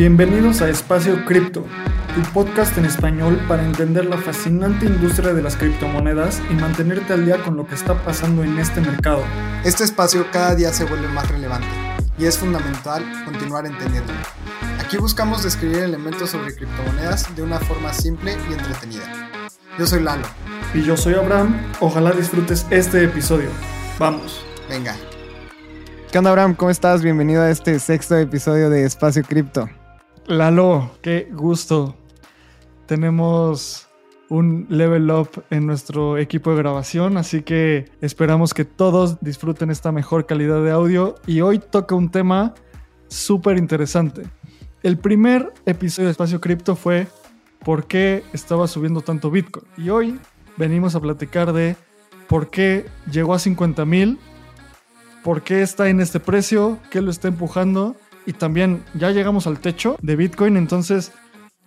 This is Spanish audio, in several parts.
Bienvenidos a Espacio Cripto, tu podcast en español para entender la fascinante industria de las criptomonedas y mantenerte al día con lo que está pasando en este mercado. Este espacio cada día se vuelve más relevante y es fundamental continuar entendiéndolo. Aquí buscamos describir elementos sobre criptomonedas de una forma simple y entretenida. Yo soy Lalo. Y yo soy Abraham. Ojalá disfrutes este episodio. Vamos. Venga. ¿Qué onda, Abraham? ¿Cómo estás? Bienvenido a este sexto episodio de Espacio Cripto. Lalo, qué gusto. Tenemos un level up en nuestro equipo de grabación, así que esperamos que todos disfruten esta mejor calidad de audio. Y hoy toca un tema súper interesante. El primer episodio de Espacio Cripto fue por qué estaba subiendo tanto Bitcoin. Y hoy venimos a platicar de por qué llegó a 50 mil, por qué está en este precio, qué lo está empujando y también ya llegamos al techo de Bitcoin, entonces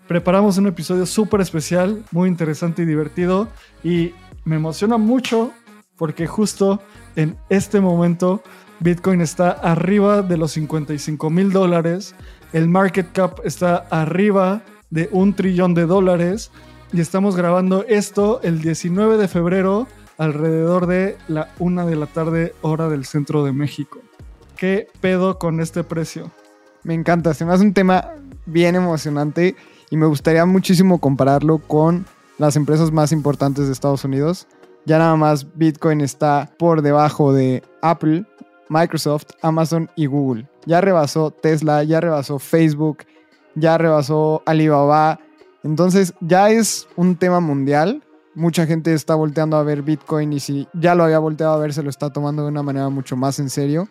preparamos un episodio súper especial, muy interesante y divertido y me emociona mucho porque justo en este momento Bitcoin está arriba de los 55 mil dólares, el market cap está arriba de un trillón de dólares y estamos grabando esto el 19 de febrero alrededor de la una de la tarde hora del centro de México. ¿Qué pedo con este precio? Me encanta, se me hace un tema bien emocionante y me gustaría muchísimo compararlo con las empresas más importantes de Estados Unidos. Ya nada más Bitcoin está por debajo de Apple, Microsoft, Amazon y Google. Ya rebasó Tesla, ya rebasó Facebook, ya rebasó Alibaba. Entonces ya es un tema mundial. Mucha gente está volteando a ver Bitcoin y si ya lo había volteado a ver se lo está tomando de una manera mucho más en serio.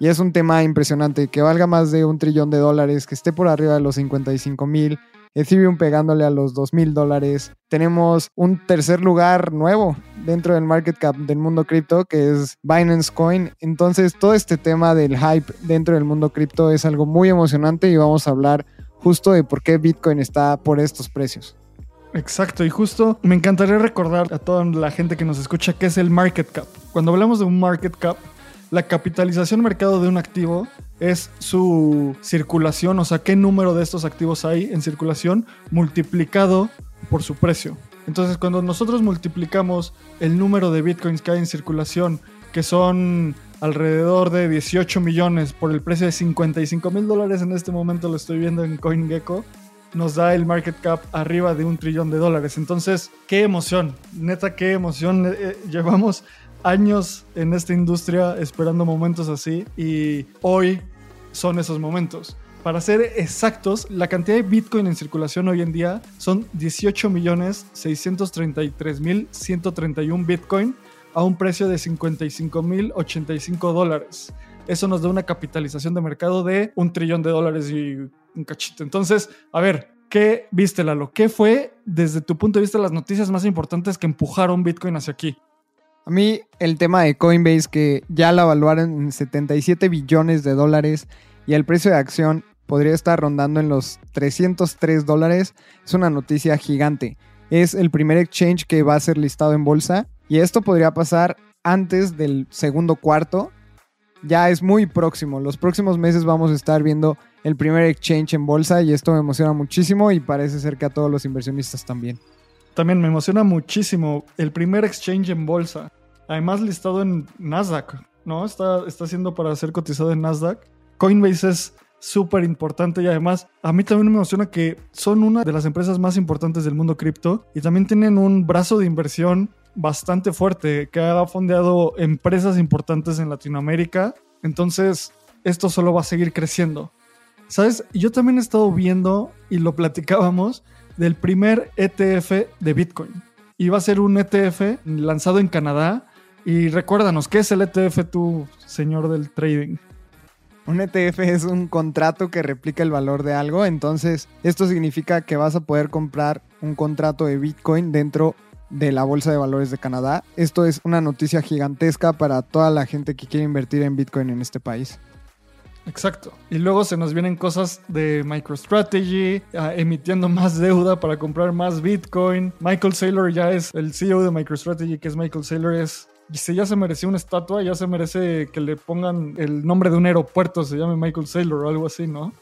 Y es un tema impresionante, que valga más de un trillón de dólares, que esté por arriba de los 55 mil, Ethereum pegándole a los 2 mil dólares. Tenemos un tercer lugar nuevo dentro del market cap del mundo cripto, que es Binance Coin. Entonces, todo este tema del hype dentro del mundo cripto es algo muy emocionante y vamos a hablar justo de por qué Bitcoin está por estos precios. Exacto, y justo me encantaría recordar a toda la gente que nos escucha qué es el market cap. Cuando hablamos de un market cap, la capitalización mercado de un activo es su circulación, o sea, qué número de estos activos hay en circulación multiplicado por su precio. Entonces, cuando nosotros multiplicamos el número de bitcoins que hay en circulación, que son alrededor de 18 millones por el precio de 55 mil dólares en este momento, lo estoy viendo en CoinGecko, nos da el market cap arriba de un trillón de dólares. Entonces, qué emoción, neta, qué emoción. Eh, eh, llevamos años en esta industria esperando momentos así y hoy son esos momentos. Para ser exactos, la cantidad de Bitcoin en circulación hoy en día son 18.633.131 Bitcoin a un precio de 55.085 dólares. Eso nos da una capitalización de mercado de un trillón de dólares y un cachito. Entonces, a ver, ¿qué viste, Lalo? ¿Qué fue, desde tu punto de vista, las noticias más importantes que empujaron Bitcoin hacia aquí? A mí el tema de Coinbase que ya la evaluaron en 77 billones de dólares y el precio de acción podría estar rondando en los 303 dólares es una noticia gigante. Es el primer exchange que va a ser listado en bolsa y esto podría pasar antes del segundo cuarto. Ya es muy próximo. Los próximos meses vamos a estar viendo el primer exchange en bolsa y esto me emociona muchísimo y parece ser que a todos los inversionistas también. También me emociona muchísimo el primer exchange en bolsa. Además listado en Nasdaq, ¿no? Está, está siendo para ser cotizado en Nasdaq. Coinbase es súper importante y además a mí también me emociona que son una de las empresas más importantes del mundo cripto y también tienen un brazo de inversión bastante fuerte que ha fondeado empresas importantes en Latinoamérica. Entonces, esto solo va a seguir creciendo. ¿Sabes? Yo también he estado viendo y lo platicábamos del primer ETF de Bitcoin. Iba a ser un ETF lanzado en Canadá. Y recuérdanos, ¿qué es el ETF tú, señor del trading? Un ETF es un contrato que replica el valor de algo, entonces esto significa que vas a poder comprar un contrato de Bitcoin dentro de la Bolsa de Valores de Canadá. Esto es una noticia gigantesca para toda la gente que quiere invertir en Bitcoin en este país. Exacto. Y luego se nos vienen cosas de MicroStrategy, uh, emitiendo más deuda para comprar más Bitcoin. Michael Saylor ya es el CEO de MicroStrategy, que es Michael Saylor, es si ya se merecía una estatua, ya se merece que le pongan el nombre de un aeropuerto, se llame Michael Saylor o algo así, ¿no?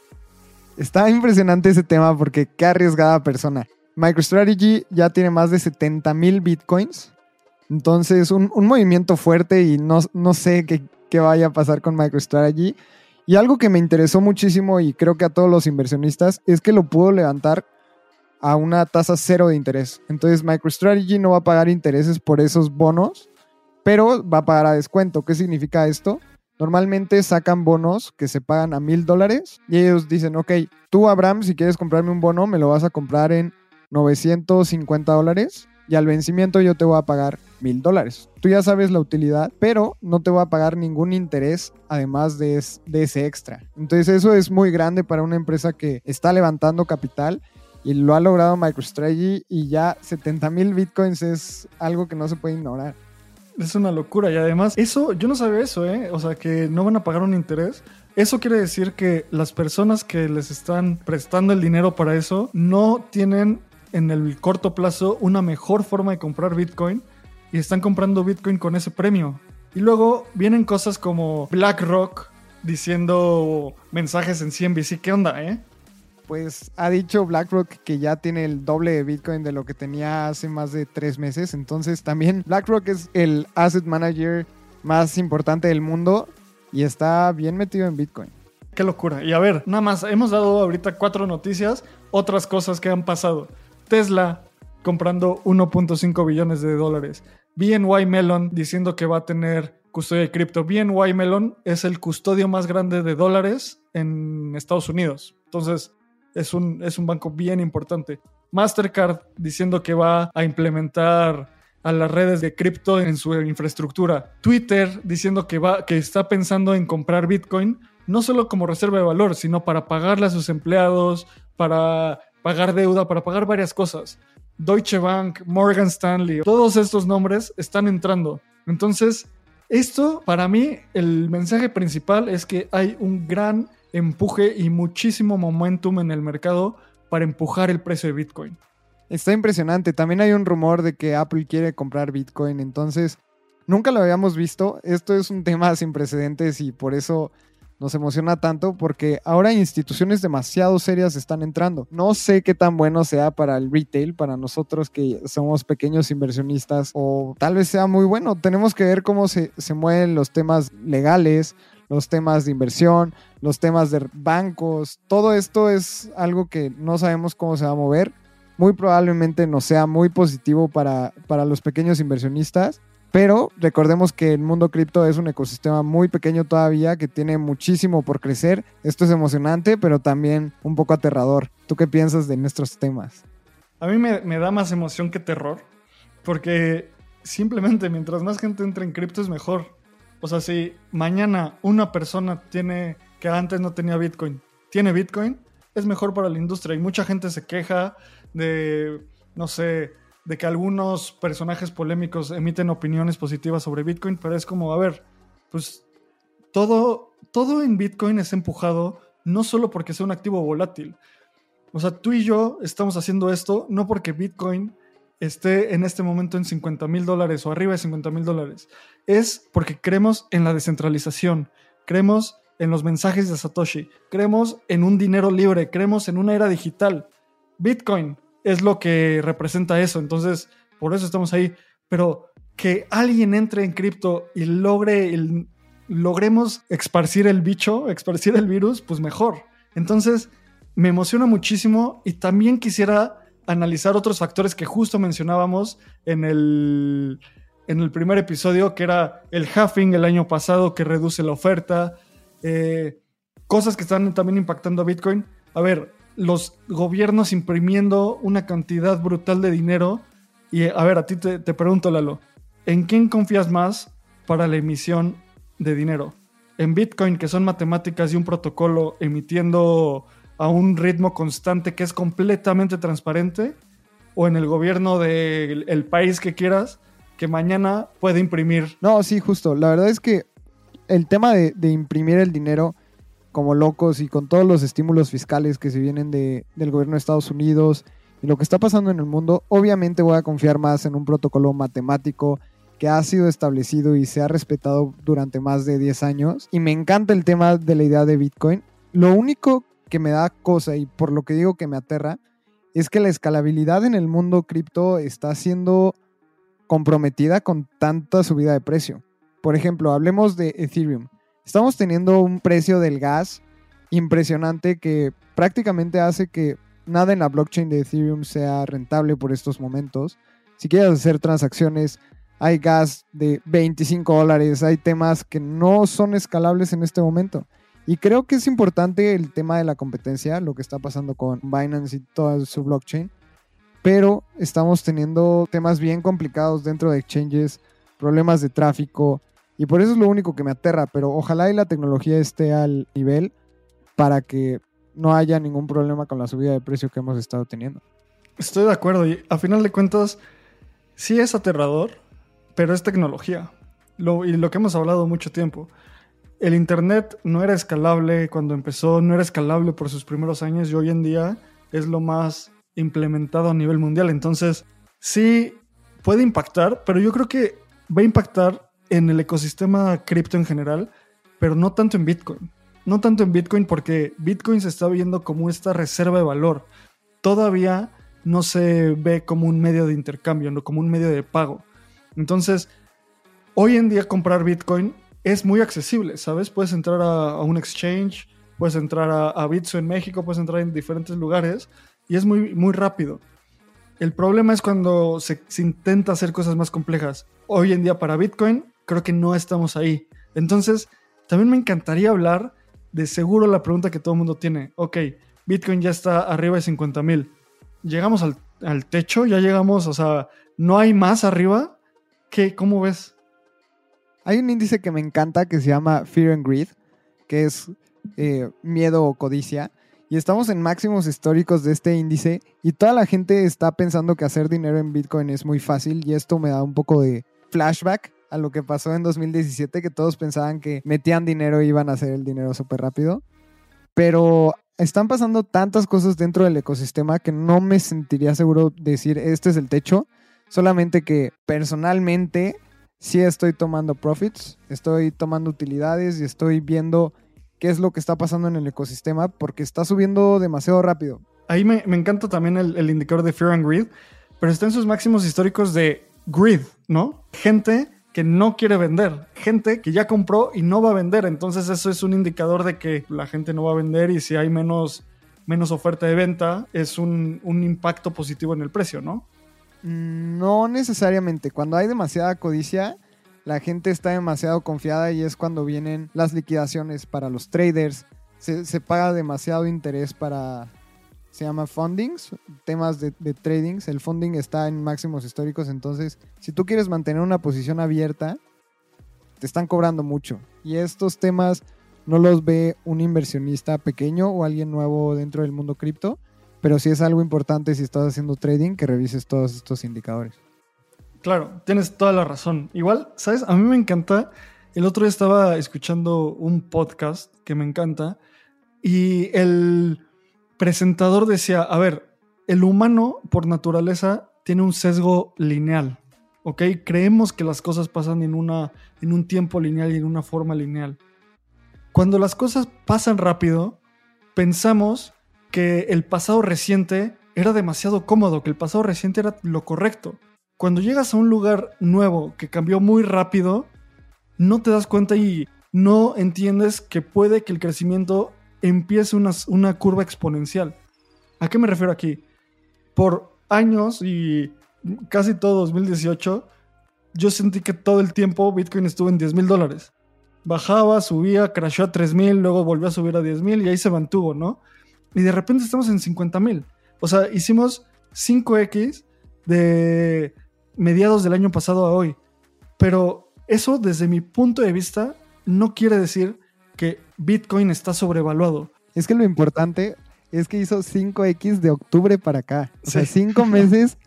Está impresionante ese tema porque qué arriesgada persona. MicroStrategy ya tiene más de 70 mil bitcoins. Entonces, un, un movimiento fuerte y no, no sé qué, qué vaya a pasar con MicroStrategy. Y algo que me interesó muchísimo y creo que a todos los inversionistas es que lo pudo levantar a una tasa cero de interés. Entonces MicroStrategy no va a pagar intereses por esos bonos, pero va a pagar a descuento. ¿Qué significa esto? Normalmente sacan bonos que se pagan a mil dólares y ellos dicen, ok, tú Abraham, si quieres comprarme un bono, me lo vas a comprar en 950 dólares y al vencimiento yo te voy a pagar mil dólares. Tú ya sabes la utilidad, pero no te voy a pagar ningún interés además de, ese extra. Entonces eso es muy grande para una empresa que está levantando capital y lo ha logrado MicroStrategy y ya 70 mil bitcoins es algo que no se puede ignorar. Es una locura y además eso, yo no sabía eso, ¿eh? O sea, que no van a pagar un interés. Eso quiere decir que las personas que les están prestando el dinero para eso no tienen en el corto plazo una mejor forma de comprar Bitcoin y están comprando Bitcoin con ese premio. Y luego vienen cosas como BlackRock diciendo mensajes en CNBC. ¿Qué onda, eh? Pues ha dicho BlackRock que ya tiene el doble de Bitcoin de lo que tenía hace más de tres meses. Entonces también BlackRock es el asset manager más importante del mundo y está bien metido en Bitcoin. Qué locura. Y a ver, nada más, hemos dado ahorita cuatro noticias, otras cosas que han pasado. Tesla comprando 1.5 billones de dólares. BNY Melon diciendo que va a tener custodia de cripto. BNY Melon es el custodio más grande de dólares en Estados Unidos. Entonces, es un, es un banco bien importante. Mastercard diciendo que va a implementar a las redes de cripto en su infraestructura. Twitter diciendo que, va, que está pensando en comprar Bitcoin, no solo como reserva de valor, sino para pagarle a sus empleados, para pagar deuda, para pagar varias cosas. Deutsche Bank, Morgan Stanley, todos estos nombres están entrando. Entonces, esto para mí, el mensaje principal es que hay un gran empuje y muchísimo momentum en el mercado para empujar el precio de Bitcoin. Está impresionante. También hay un rumor de que Apple quiere comprar Bitcoin. Entonces, nunca lo habíamos visto. Esto es un tema sin precedentes y por eso nos emociona tanto porque ahora instituciones demasiado serias están entrando. No sé qué tan bueno sea para el retail, para nosotros que somos pequeños inversionistas, o tal vez sea muy bueno. Tenemos que ver cómo se, se mueven los temas legales, los temas de inversión, los temas de bancos. Todo esto es algo que no sabemos cómo se va a mover. Muy probablemente no sea muy positivo para, para los pequeños inversionistas pero recordemos que el mundo cripto es un ecosistema muy pequeño todavía que tiene muchísimo por crecer. Esto es emocionante, pero también un poco aterrador. ¿Tú qué piensas de nuestros temas? A mí me, da más emoción que terror, porque simplemente mientras más gente entre en cripto es mejor. O sea, si mañana una persona tiene que antes no tenía Bitcoin, tiene Bitcoin, es mejor para la industria. Y mucha gente se queja de, no sé, de que algunos personajes polémicos emiten opiniones positivas sobre Bitcoin, pero es como, a ver, pues todo, todo en Bitcoin es empujado no solo porque sea un activo volátil. O sea, tú y yo estamos haciendo esto no porque Bitcoin esté en este momento en 50 mil dólares o arriba de 50 mil dólares. Es porque creemos en la descentralización, creemos en los mensajes de Satoshi, creemos en un dinero libre, creemos en una era digital. Bitcoin es lo que representa eso. Entonces, por eso estamos ahí. Pero que alguien entre en cripto y logre logremos esparcir el bicho, esparcir el virus, pues mejor. Entonces, me emociona muchísimo y también quisiera analizar otros factores que justo mencionábamos en el, en el primer episodio, que era el halving el año pasado que reduce la oferta, eh, cosas que están también impactando a Bitcoin. A ver, los gobiernos imprimiendo una cantidad brutal de dinero. Y a ver, a ti te, pregunto, Lalo, ¿en quién confías más para la emisión de dinero? ¿En Bitcoin, que son matemáticas y un protocolo emitiendo a un ritmo constante que es completamente transparente? ¿O en el gobierno del país que quieras, que mañana puede imprimir? No, sí, justo. La verdad es que el tema de, de imprimir el dinero como locos y con todos los estímulos fiscales que se vienen de, del gobierno de Estados Unidos y lo que está pasando en el mundo, obviamente voy a confiar más en un protocolo matemático que ha sido establecido y se ha respetado durante más de 10 años. Y me encanta el tema de la idea de Bitcoin. Lo único que me da cosa y por lo que digo que me aterra es que la escalabilidad en el mundo cripto está siendo comprometida con tanta subida de precio. Por ejemplo, hablemos de Ethereum. Estamos teniendo un precio del gas impresionante que prácticamente hace que nada en la blockchain de Ethereum sea rentable por estos momentos. Si quieres hacer transacciones, hay gas de 25 dólares, hay temas que no son escalables en este momento. Y creo que es importante el tema de la competencia, lo que está pasando con Binance y toda su blockchain. Pero estamos teniendo temas bien complicados dentro de exchanges, problemas de tráfico. Y por eso es lo único que me aterra. Pero ojalá y la tecnología esté al nivel para que no haya ningún problema con la subida de precio que hemos estado teniendo. Estoy de acuerdo y a final de cuentas sí es aterrador, pero es tecnología. Lo, y lo que hemos hablado mucho tiempo. El Internet no era escalable cuando empezó, no era escalable por sus primeros años y hoy en día es lo más implementado a nivel mundial. Entonces, sí puede impactar, pero yo creo que va a impactar en el ecosistema cripto en general, pero no tanto en Bitcoin. No tanto en Bitcoin porque Bitcoin se está viendo como esta reserva de valor. Todavía no se ve como un medio de intercambio, no como un medio de pago. Entonces, hoy en día comprar Bitcoin es muy accesible, ¿sabes? Puedes entrar a, un exchange, puedes entrar a, a, Bitso en México, puedes entrar en diferentes lugares y es muy, muy rápido. El problema es cuando se, se intenta hacer cosas más complejas. Hoy en día para Bitcoin creo que no estamos ahí. Entonces, también me encantaría hablar de seguro la pregunta que todo el mundo tiene. Ok, Bitcoin ya está arriba de 50 mil. Llegamos al, al, techo, ya llegamos, o sea, no hay más arriba. ¿Qué, ¿Cómo ves? Hay un índice que me encanta que se llama Fear and Greed, que es eh, miedo o codicia. Y estamos en máximos históricos de este índice y toda la gente está pensando que hacer dinero en Bitcoin es muy fácil y esto me da un poco de flashback a lo que pasó en 2017, que todos pensaban que metían dinero y iban a hacer el dinero súper rápido. Pero están pasando tantas cosas dentro del ecosistema que no me sentiría seguro decir este es el techo. Solamente que personalmente sí estoy tomando profits, estoy tomando utilidades y estoy viendo qué es lo que está pasando en el ecosistema porque está subiendo demasiado rápido. Ahí me, me encanta también el, indicador de Fear and Greed, pero está en sus máximos históricos de greed, ¿no? Gente que no quiere vender, gente que ya compró y no va a vender, entonces eso es un indicador de que la gente no va a vender y si hay menos, menos oferta de venta es un, un impacto positivo en el precio, ¿no? No necesariamente. Cuando hay demasiada codicia, la gente está demasiado confiada y es cuando vienen las liquidaciones para los traders. Se, se paga demasiado interés para, se llama fundings, temas de, de tradings. El funding está en máximos históricos, entonces si tú quieres mantener una posición abierta, te están cobrando mucho. Y estos temas no los ve un inversionista pequeño o alguien nuevo dentro del mundo cripto pero sí es algo importante si estás haciendo trading que revises todos estos indicadores. Claro, tienes toda la razón. Igual, ¿sabes? A mí me encanta. El otro día estaba escuchando un podcast que me encanta y el presentador decía, a ver, el humano por naturaleza tiene un sesgo lineal, ¿ok? Creemos que las cosas pasan en, una, en un tiempo lineal y en una forma lineal. Cuando las cosas pasan rápido, pensamos que el pasado reciente era demasiado cómodo, que el pasado reciente era lo correcto. Cuando llegas a un lugar nuevo que cambió muy rápido, no te das cuenta y no entiendes que puede que el crecimiento empiece una, una curva exponencial. ¿A qué me refiero aquí? Por años y casi todo 2018, yo sentí que todo el tiempo Bitcoin estuvo en 10 mil dólares. Bajaba, subía, crashó a 3 mil, luego volvió a subir a 10 mil y ahí se mantuvo, ¿no? y de repente estamos en 50 mil. O sea, hicimos 5X de mediados del año pasado a hoy. Pero eso, desde mi punto de vista, no quiere decir que Bitcoin está sobrevaluado. Es que lo importante es que hizo 5X de octubre para acá. O sea, 5 meses,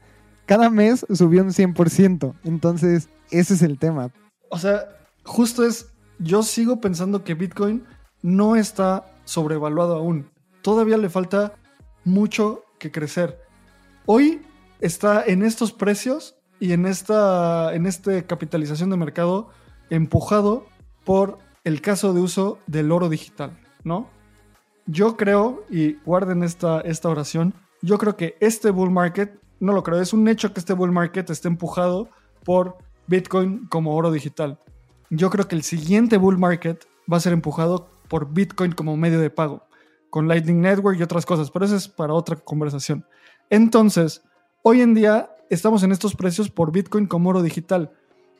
cada mes subió un 100%. Entonces, ese es el tema. O sea, justo es, yo sigo pensando que Bitcoin no está sobrevaluado aún todavía le falta mucho que crecer. Hoy está en estos precios y en esta en este capitalización de mercado empujado por el caso de uso del oro digital, ¿no? yo creo, y guarden esta, esta oración, yo creo que este bull market, no lo creo, es un hecho que este bull market esté empujado por Bitcoin como oro digital. Yo creo que el siguiente bull market va a ser empujado por Bitcoin como medio de pago, con Lightning Network y otras cosas, pero eso es para otra conversación. Entonces, hoy en día estamos en estos precios por Bitcoin como oro digital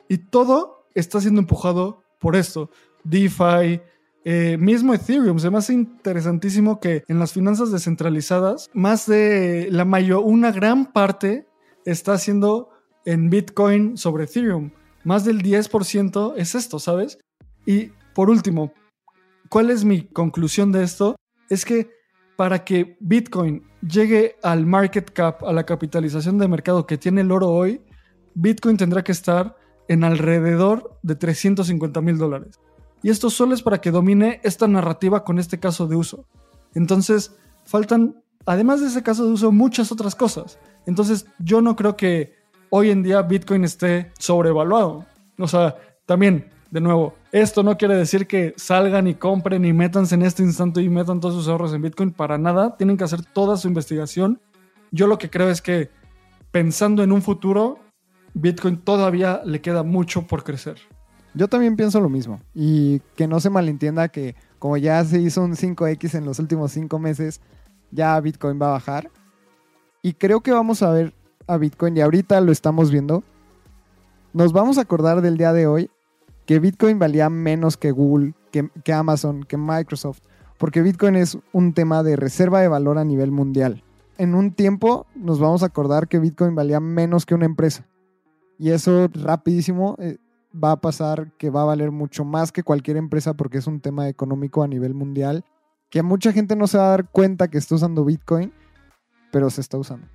y todo está siendo empujado por esto. DeFi, eh, mismo Ethereum, se me hace interesantísimo que en las finanzas descentralizadas, más de la mayor, una gran parte está haciendo en Bitcoin sobre Ethereum. Más del 10% es esto, ¿sabes? Y por último, ¿cuál es mi conclusión de esto? Es que para que Bitcoin llegue al market cap, a la capitalización de mercado que tiene el oro hoy, Bitcoin tendrá que estar en alrededor de 350 mil dólares. Y esto solo es para que domine esta narrativa con este caso de uso. Entonces, faltan, además de ese caso de uso, muchas otras cosas. Entonces, yo no creo que hoy en día Bitcoin esté sobrevaluado. O sea, también, de nuevo, esto no quiere decir que salgan y compren y métanse en este instante y metan todos sus ahorros en Bitcoin. Para nada, tienen que hacer toda su investigación. Yo lo que creo es que pensando en un futuro, Bitcoin todavía le queda mucho por crecer. Yo también pienso lo mismo. Y que no se malentienda que como ya se hizo un 5X en los últimos 5 meses, ya Bitcoin va a bajar. Y creo que vamos a ver a Bitcoin, y ahorita lo estamos viendo. Nos vamos a acordar del día de hoy que Bitcoin valía menos que Google, que, que Amazon, que Microsoft. Porque Bitcoin es un tema de reserva de valor a nivel mundial. En un tiempo nos vamos a acordar que Bitcoin valía menos que una empresa. Y eso rapidísimo eh, va a pasar que va a valer mucho más que cualquier empresa porque es un tema económico a nivel mundial que mucha gente no se va a dar cuenta que está usando Bitcoin, pero se está usando.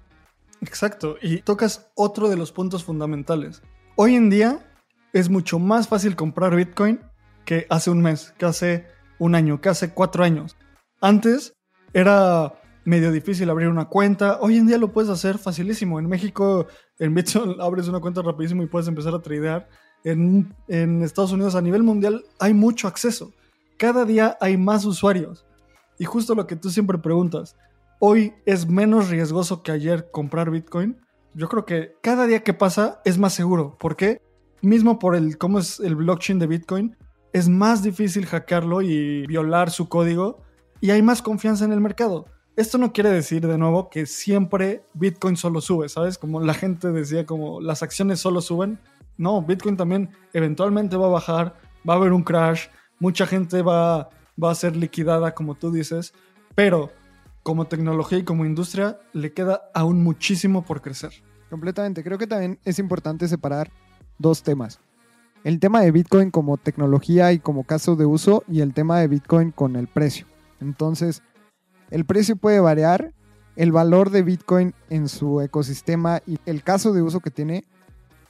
Exacto, y tocas otro de los puntos fundamentales. Hoy en día es mucho más fácil comprar Bitcoin que hace un mes, que hace un año, que hace cuatro años. Antes era medio difícil abrir una cuenta. Hoy en día lo puedes hacer facilísimo. En México, en Bitcoin abres una cuenta rapidísimo y puedes empezar a tradear en, Estados Unidos a nivel mundial hay mucho acceso. Cada día hay más usuarios. Y justo lo que tú siempre preguntas, ¿hoy es menos riesgoso que ayer comprar Bitcoin? Yo creo que cada día que pasa es más seguro. ¿Por qué? Mismo por el cómo es el blockchain de Bitcoin, es más difícil hackearlo y violar su código y hay más confianza en el mercado. Esto no quiere decir de nuevo que siempre Bitcoin solo sube, ¿sabes? Como la gente decía, como las acciones solo suben. No, Bitcoin también eventualmente va a bajar, va a haber un crash, mucha gente va, va a ser liquidada, como tú dices, pero como tecnología y como industria le queda aún muchísimo por crecer. Completamente. Creo que también es importante separar dos temas. El tema de Bitcoin como tecnología y como caso de uso y el tema de Bitcoin con el precio. Entonces, el precio puede variar, el valor de Bitcoin en su ecosistema y el caso de uso que tiene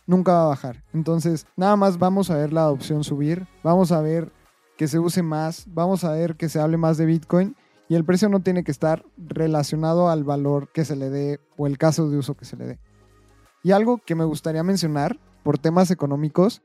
nunca va a bajar. Entonces, nada más vamos a ver la adopción subir, vamos a ver que se use más, vamos a ver que se hable más de Bitcoin y el precio no tiene que estar relacionado al valor que se le dé o el caso de uso que se le dé. Y algo que me gustaría mencionar por temas económicos,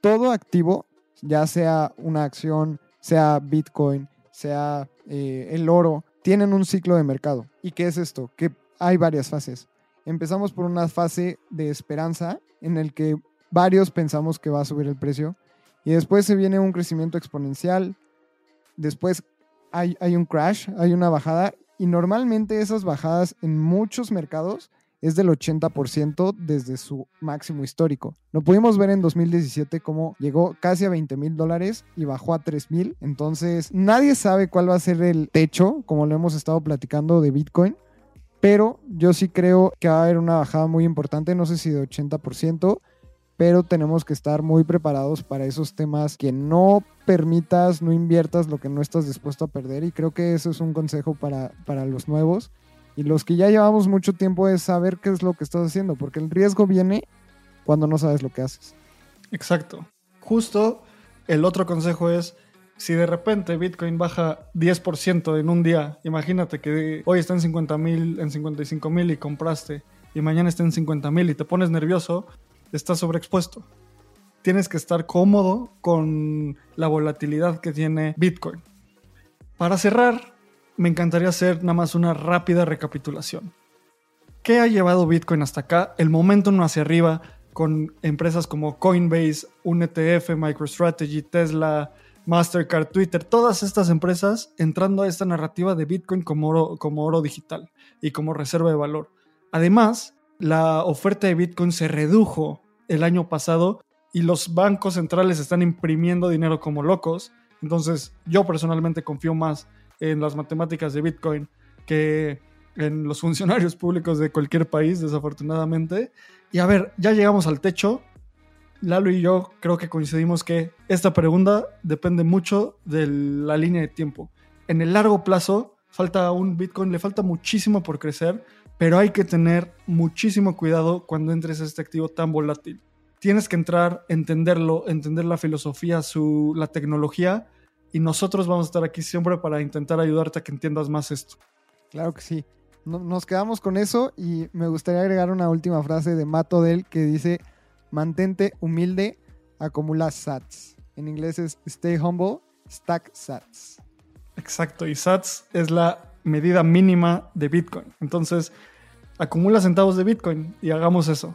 todo activo, ya sea una acción, sea Bitcoin, sea eh, el oro, tienen un ciclo de mercado. ¿Y qué es esto? Que hay varias fases. Empezamos por una fase de esperanza en el que varios pensamos que va a subir el precio y después se viene un crecimiento exponencial, después hay, hay un crash, hay una bajada y normalmente esas bajadas en muchos mercados es del 80% desde su máximo histórico. Lo pudimos ver en 2017 como llegó casi a 20 mil dólares y bajó a 3 mil. Entonces nadie sabe cuál va a ser el techo, como lo hemos estado platicando de Bitcoin. Pero yo sí creo que va a haber una bajada muy importante, no sé si de 80%, pero tenemos que estar muy preparados para esos temas que no permitas, no inviertas lo que no estás dispuesto a perder. Y creo que eso es un consejo para, para los nuevos. Y los que ya llevamos mucho tiempo es saber qué es lo que estás haciendo, porque el riesgo viene cuando no sabes lo que haces. Exacto. Justo el otro consejo es si de repente Bitcoin baja 10% en un día, imagínate que hoy está en 50 mil, en 55 mil y compraste, y mañana está en 50 mil y te pones nervioso, estás sobreexpuesto. Tienes que estar cómodo con la volatilidad que tiene Bitcoin. Para cerrar, me encantaría hacer nada más una rápida recapitulación. ¿Qué ha llevado Bitcoin hasta acá? El momentum hacia arriba con empresas como Coinbase, un ETF, MicroStrategy, Tesla, Mastercard, Twitter, todas estas empresas entrando a esta narrativa de Bitcoin como oro, como oro digital y como reserva de valor. Además, la oferta de Bitcoin se redujo el año pasado y los bancos centrales están imprimiendo dinero como locos. Entonces, yo personalmente confío más en las matemáticas de Bitcoin que en los funcionarios públicos de cualquier país, desafortunadamente. Y a ver, ya llegamos al techo. Lalo y yo creo que coincidimos que esta pregunta depende mucho de la línea de tiempo. En el largo plazo, falta un Bitcoin, le falta muchísimo por crecer, pero hay que tener muchísimo cuidado cuando entres a este activo tan volátil. Tienes que entrar, entenderlo, entender la filosofía, su, la tecnología, y nosotros vamos a estar aquí siempre para intentar ayudarte a que entiendas más esto. Claro que sí. nos quedamos con eso y me gustaría agregar una última frase de Matt Odell que dice, mantente humilde, acumula sats. En inglés es stay humble, stack sats. Exacto, y sats es la medida mínima de Bitcoin. Entonces, acumula centavos de Bitcoin y hagamos eso.